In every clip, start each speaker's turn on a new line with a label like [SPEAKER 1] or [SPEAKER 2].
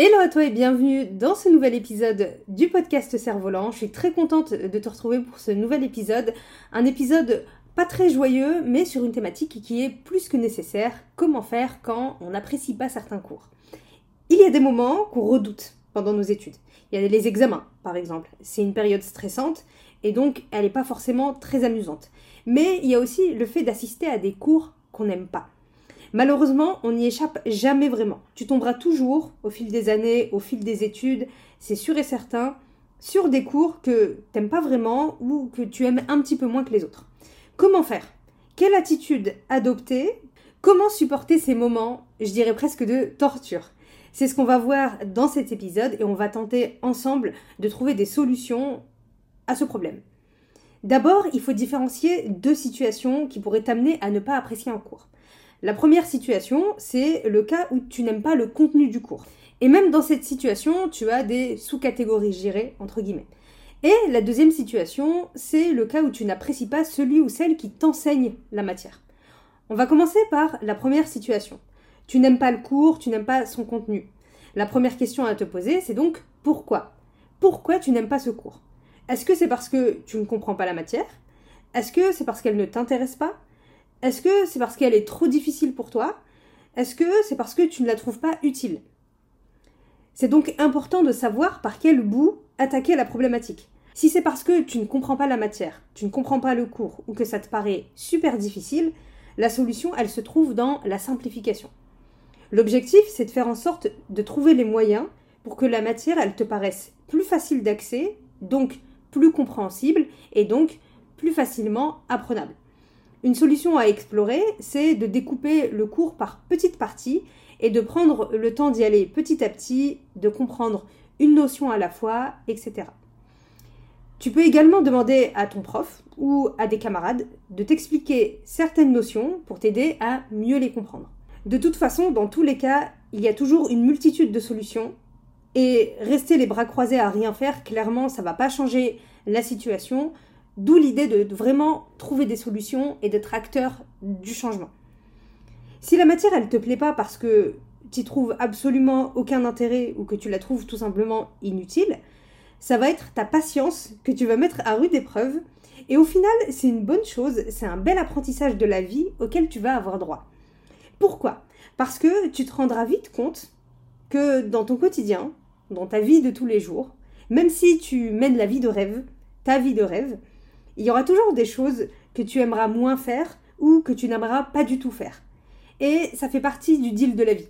[SPEAKER 1] Hello à toi et bienvenue dans ce nouvel épisode du podcast Cerf-Volant. Je suis très contente de te retrouver pour ce nouvel épisode. Un épisode pas très joyeux, mais sur une thématique qui est plus que nécessaire. Comment faire quand on n'apprécie pas certains cours? Il y a des moments qu'on redoute pendant nos études. Il y a les examens, par exemple. C'est une période stressante et donc elle n'est pas forcément très amusante. Mais il y a aussi le fait d'assister à des cours qu'on n'aime pas. Malheureusement, on n'y échappe jamais vraiment. Tu tomberas toujours, au fil des années, au fil des études, c'est sûr et certain, sur des cours que t'aimes pas vraiment ou que tu aimes un petit peu moins que les autres. Comment faire? Quelle attitude adopter? Comment supporter ces moments, je dirais presque de torture? C'est ce qu'on va voir dans cet épisode et on va tenter ensemble de trouver des solutions à ce problème. D'abord, il faut différencier deux situations qui pourraient t'amener à ne pas apprécier un cours. La première situation, c'est le cas où tu n'aimes pas le contenu du cours. Et même dans cette situation, tu as des sous-catégories, gérées, entre guillemets. Et la deuxième situation, c'est le cas où tu n'apprécies pas celui ou celle qui t'enseigne la matière. On va commencer par la première situation. Tu n'aimes pas le cours, tu n'aimes pas son contenu. La première question à te poser, c'est donc pourquoi? Pourquoi tu n'aimes pas ce cours? Est-ce que c'est parce que tu ne comprends pas la matière? Est-ce que c'est parce qu'elle ne t'intéresse pas? Est-ce que c'est parce qu'elle est trop difficile pour toi? Est-ce que c'est parce que tu ne la trouves pas utile? C'est donc important de savoir par quel bout attaquer la problématique. Si c'est parce que tu ne comprends pas la matière, tu ne comprends pas le cours ou que ça te paraît super difficile, la solution, elle se trouve dans la simplification. L'objectif, c'est de faire en sorte de trouver les moyens pour que la matière, elle te paraisse plus facile d'accès, donc plus compréhensible et donc plus facilement apprenable. Une solution à explorer, c'est de découper le cours par petites parties et de prendre le temps d'y aller petit à petit, de comprendre une notion à la fois, etc. Tu peux également demander à ton prof ou à des camarades de t'expliquer certaines notions pour t'aider à mieux les comprendre. De toute façon, dans tous les cas, il y a toujours une multitude de solutions et rester les bras croisés à rien faire, clairement, ça va pas changer la situation. D'où l'idée de, vraiment trouver des solutions et d'être acteur du changement. Si la matière, elle te plaît pas parce que tu trouves absolument aucun intérêt ou que tu la trouves tout simplement inutile, ça va être ta patience que tu vas mettre à rude épreuve. Et au final, c'est une bonne chose, c'est un bel apprentissage de la vie auquel tu vas avoir droit. Pourquoi? Parce que tu te rendras vite compte que dans ton quotidien, dans ta vie de tous les jours, même si tu mènes la vie de rêve, ta vie de rêve, il y aura toujours des choses que tu aimeras moins faire ou que tu n'aimeras pas du tout faire. Et ça fait partie du deal de la vie.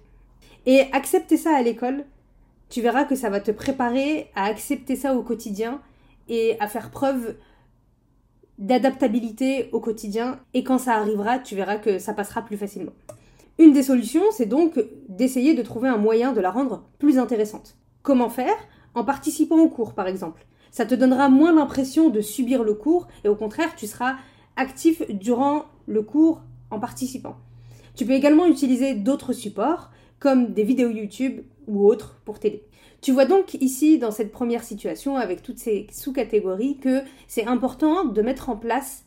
[SPEAKER 1] Et accepter ça à l'école, tu verras que ça va te préparer à accepter ça au quotidien et à faire preuve d'adaptabilité au quotidien. Et quand ça arrivera, tu verras que ça passera plus facilement. Une des solutions, c'est donc d'essayer de trouver un moyen de la rendre plus intéressante. Comment faire? En participant au cours, par exemple. Ça te donnera moins l'impression de subir le cours et au contraire, tu seras actif durant le cours en participant. Tu peux également utiliser d'autres supports comme des vidéos YouTube ou autres pour t'aider. Tu vois donc ici dans cette première situation avec toutes ces sous-catégories que c'est important de mettre en place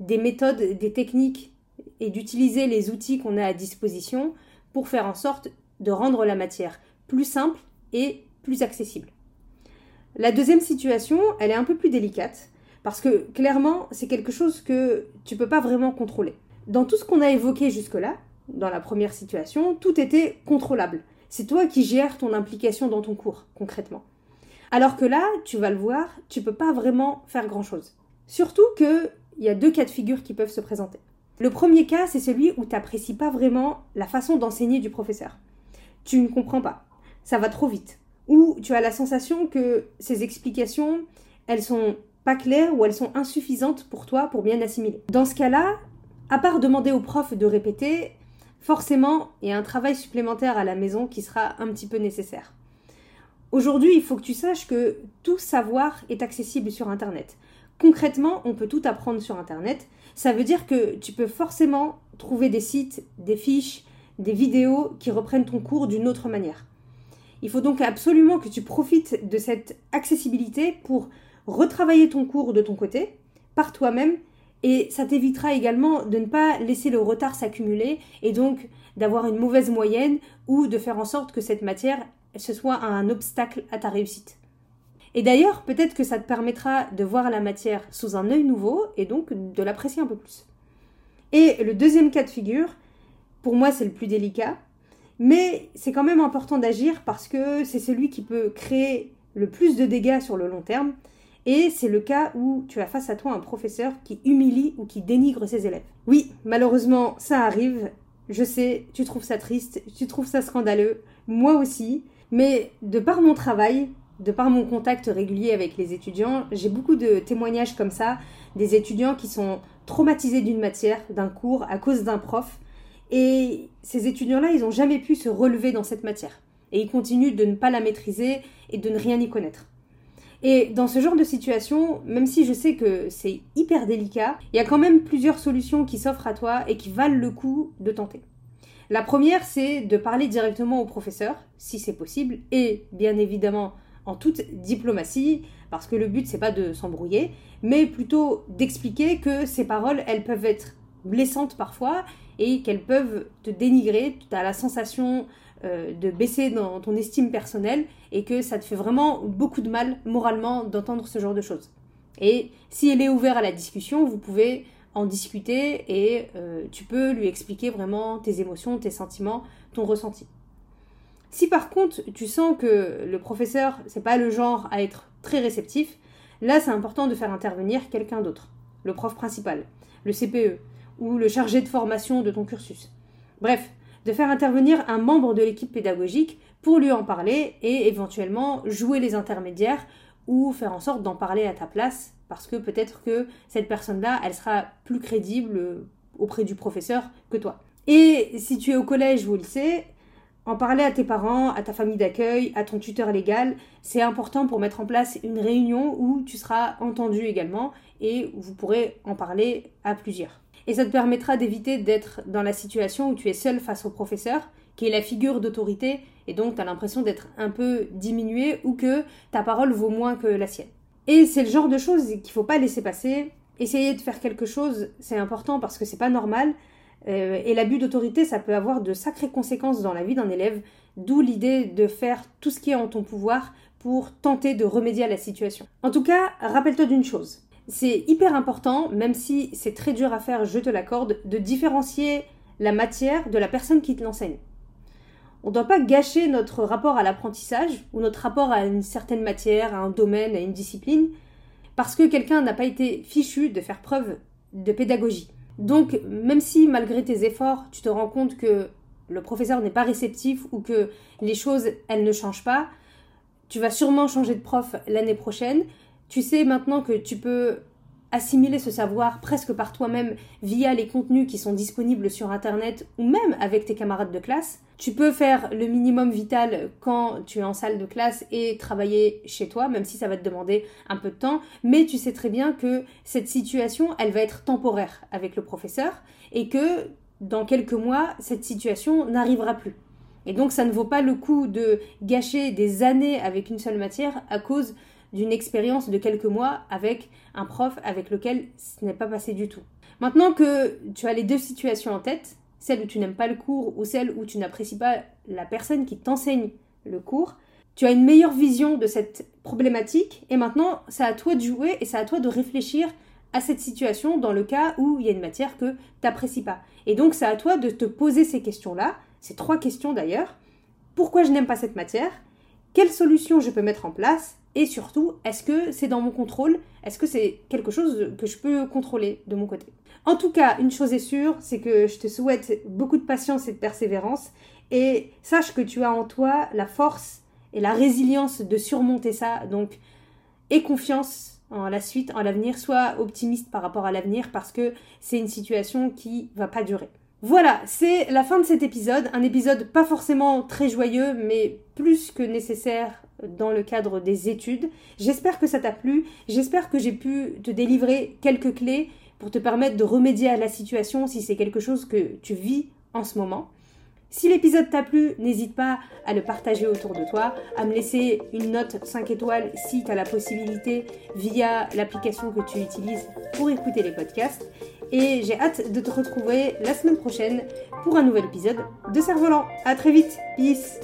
[SPEAKER 1] des méthodes, des techniques et d'utiliser les outils qu'on a à disposition pour faire en sorte de rendre la matière plus simple et plus accessible. La deuxième situation, elle est un peu plus délicate, parce que clairement, c'est quelque chose que tu peux pas vraiment contrôler. Dans tout ce qu'on a évoqué jusque-là, dans la première situation, tout était contrôlable. C'est toi qui gères ton implication dans ton cours, concrètement. Alors que là, tu vas le voir, tu peux pas vraiment faire grand-chose. Surtout qu'il y a deux cas de figure qui peuvent se présenter. Le premier cas, c'est celui où tu n'apprécies pas vraiment la façon d'enseigner du professeur. Tu ne comprends pas. Ça va trop vite tu as la sensation que ces explications, elles sont pas claires ou elles sont insuffisantes pour toi pour bien assimiler. Dans ce cas-là, à part demander au prof de répéter, forcément, il y a un travail supplémentaire à la maison qui sera un petit peu nécessaire. Aujourd'hui, il faut que tu saches que tout savoir est accessible sur Internet. concrètement, on peut tout apprendre sur Internet. Ça veut dire que tu peux forcément trouver des sites, des fiches, des vidéos qui reprennent ton cours d'une autre manière. Il faut donc absolument que tu profites de cette accessibilité pour retravailler ton cours de ton côté, par toi-même, et ça t'évitera également de ne pas laisser le retard s'accumuler et donc d'avoir une mauvaise moyenne ou de faire en sorte que cette matière ce soit un obstacle à ta réussite. Et d'ailleurs, peut-être que ça te permettra de voir la matière sous un œil nouveau et donc de l'apprécier un peu plus. Et le deuxième cas de figure, pour moi c'est le plus délicat, mais c'est quand même important d'agir parce que c'est celui qui peut créer le plus de dégâts sur le long terme, et c'est le cas où tu as face à toi un professeur qui humilie ou qui dénigre ses élèves. Oui, malheureusement, ça arrive. Je sais, tu trouves ça triste, tu trouves ça scandaleux, moi aussi, mais de par mon travail, de par mon contact régulier avec les étudiants, j'ai beaucoup de témoignages comme ça, des étudiants qui sont traumatisés d'une matière, d'un cours, à cause d'un prof. Et ces étudiants-là, ils n'ont jamais pu se relever dans cette matière. Et ils continuent de ne pas la maîtriser et de ne rien y connaître. Et dans ce genre de situation, même si je sais que c'est hyper délicat, il y a quand même plusieurs solutions qui s'offrent à toi et qui valent le coup de tenter. La première, c'est de parler directement au professeur, si c'est possible, et bien évidemment en toute diplomatie, parce que le but c'est pas de s'embrouiller, mais plutôt d'expliquer que ces paroles, elles peuvent être blessantes parfois et qu'elles peuvent te dénigrer, tu as la sensation euh, de baisser dans ton estime personnelle et que ça te fait vraiment beaucoup de mal moralement d'entendre ce genre de choses. Et si elle est ouverte à la discussion, vous pouvez en discuter et euh, tu peux lui expliquer vraiment tes émotions, tes sentiments, ton ressenti. Si par contre tu sens que le professeur c'est pas le genre à être très réceptif, là c'est important de faire intervenir quelqu'un d'autre, le prof principal, le CPE ou le chargé de formation de ton cursus. Bref, de faire intervenir un membre de l'équipe pédagogique pour lui en parler et éventuellement jouer les intermédiaires ou faire en sorte d'en parler à ta place parce que peut-être que cette personne-là, elle sera plus crédible auprès du professeur que toi. Et si tu es au collège ou au lycée, en parler à tes parents, à ta famille d'accueil, à ton tuteur légal, c'est important pour mettre en place une réunion où tu seras entendu également et vous pourrez en parler à plusieurs. Et ça te permettra d'éviter d'être dans la situation où tu es seul face au professeur, qui est la figure d'autorité, et donc tu as l'impression d'être un peu diminué ou que ta parole vaut moins que la sienne. Et c'est le genre de choses qu'il faut pas laisser passer. Essayer de faire quelque chose, c'est important parce que c'est pas normal. Euh, et l'abus d'autorité, ça peut avoir de sacrées conséquences dans la vie d'un élève, d'où l'idée de faire tout ce qui est en ton pouvoir pour tenter de remédier à la situation. En tout cas, rappelle-toi d'une chose, c'est hyper important, même si c'est très dur à faire, je te l'accorde, de différencier la matière de la personne qui te l'enseigne. On ne doit pas gâcher notre rapport à l'apprentissage ou notre rapport à une certaine matière, à un domaine, à une discipline, parce que quelqu'un n'a pas été fichu de faire preuve de pédagogie. Donc, même si malgré tes efforts, tu te rends compte que le professeur n'est pas réceptif ou que les choses, elles ne changent pas, tu vas sûrement changer de prof l'année prochaine, tu sais maintenant que tu peux assimiler ce savoir presque par toi-même via les contenus qui sont disponibles sur Internet ou même avec tes camarades de classe. Tu peux faire le minimum vital quand tu es en salle de classe et travailler chez toi, même si ça va te demander un peu de temps. Mais tu sais très bien que cette situation, elle va être temporaire avec le professeur et que dans quelques mois, cette situation n'arrivera plus. Et donc ça ne vaut pas le coup de gâcher des années avec une seule matière à cause d'une expérience de quelques mois avec un prof avec lequel ce n'est pas passé du tout. Maintenant que tu as les deux situations en tête, celle où tu n'aimes pas le cours ou celle où tu n'apprécies pas la personne qui t'enseigne le cours, tu as une meilleure vision de cette problématique et maintenant c'est à toi de jouer et c'est à toi de réfléchir à cette situation dans le cas où il y a une matière que tu n'apprécies pas. Et donc c'est à toi de te poser ces questions-là, ces trois questions d'ailleurs. Pourquoi je n'aime pas cette matière? Quelles solutions je peux mettre en place et surtout, est-ce que c'est dans mon contrôle? Est-ce que c'est quelque chose que je peux contrôler de mon côté? En tout cas, une chose est sûre, c'est que je te souhaite beaucoup de patience et de persévérance. Et sache que tu as en toi la force et la résilience de surmonter ça. Donc, aie confiance en la suite, en l'avenir. Sois optimiste par rapport à l'avenir parce que c'est une situation qui va pas durer. Voilà, c'est la fin de cet épisode. Un épisode pas forcément très joyeux, mais plus que nécessaire dans le cadre des études. J'espère que ça t'a plu, j'espère que j'ai pu te délivrer quelques clés pour te permettre de remédier à la situation si c'est quelque chose que tu vis en ce moment. Si l'épisode t'a plu, n'hésite pas à le partager autour de toi, à me laisser une note 5 étoiles si tu la possibilité via l'application que tu utilises pour écouter les podcasts. Et j'ai hâte de te retrouver la semaine prochaine pour un nouvel épisode de Cerf-Volant. A très vite, peace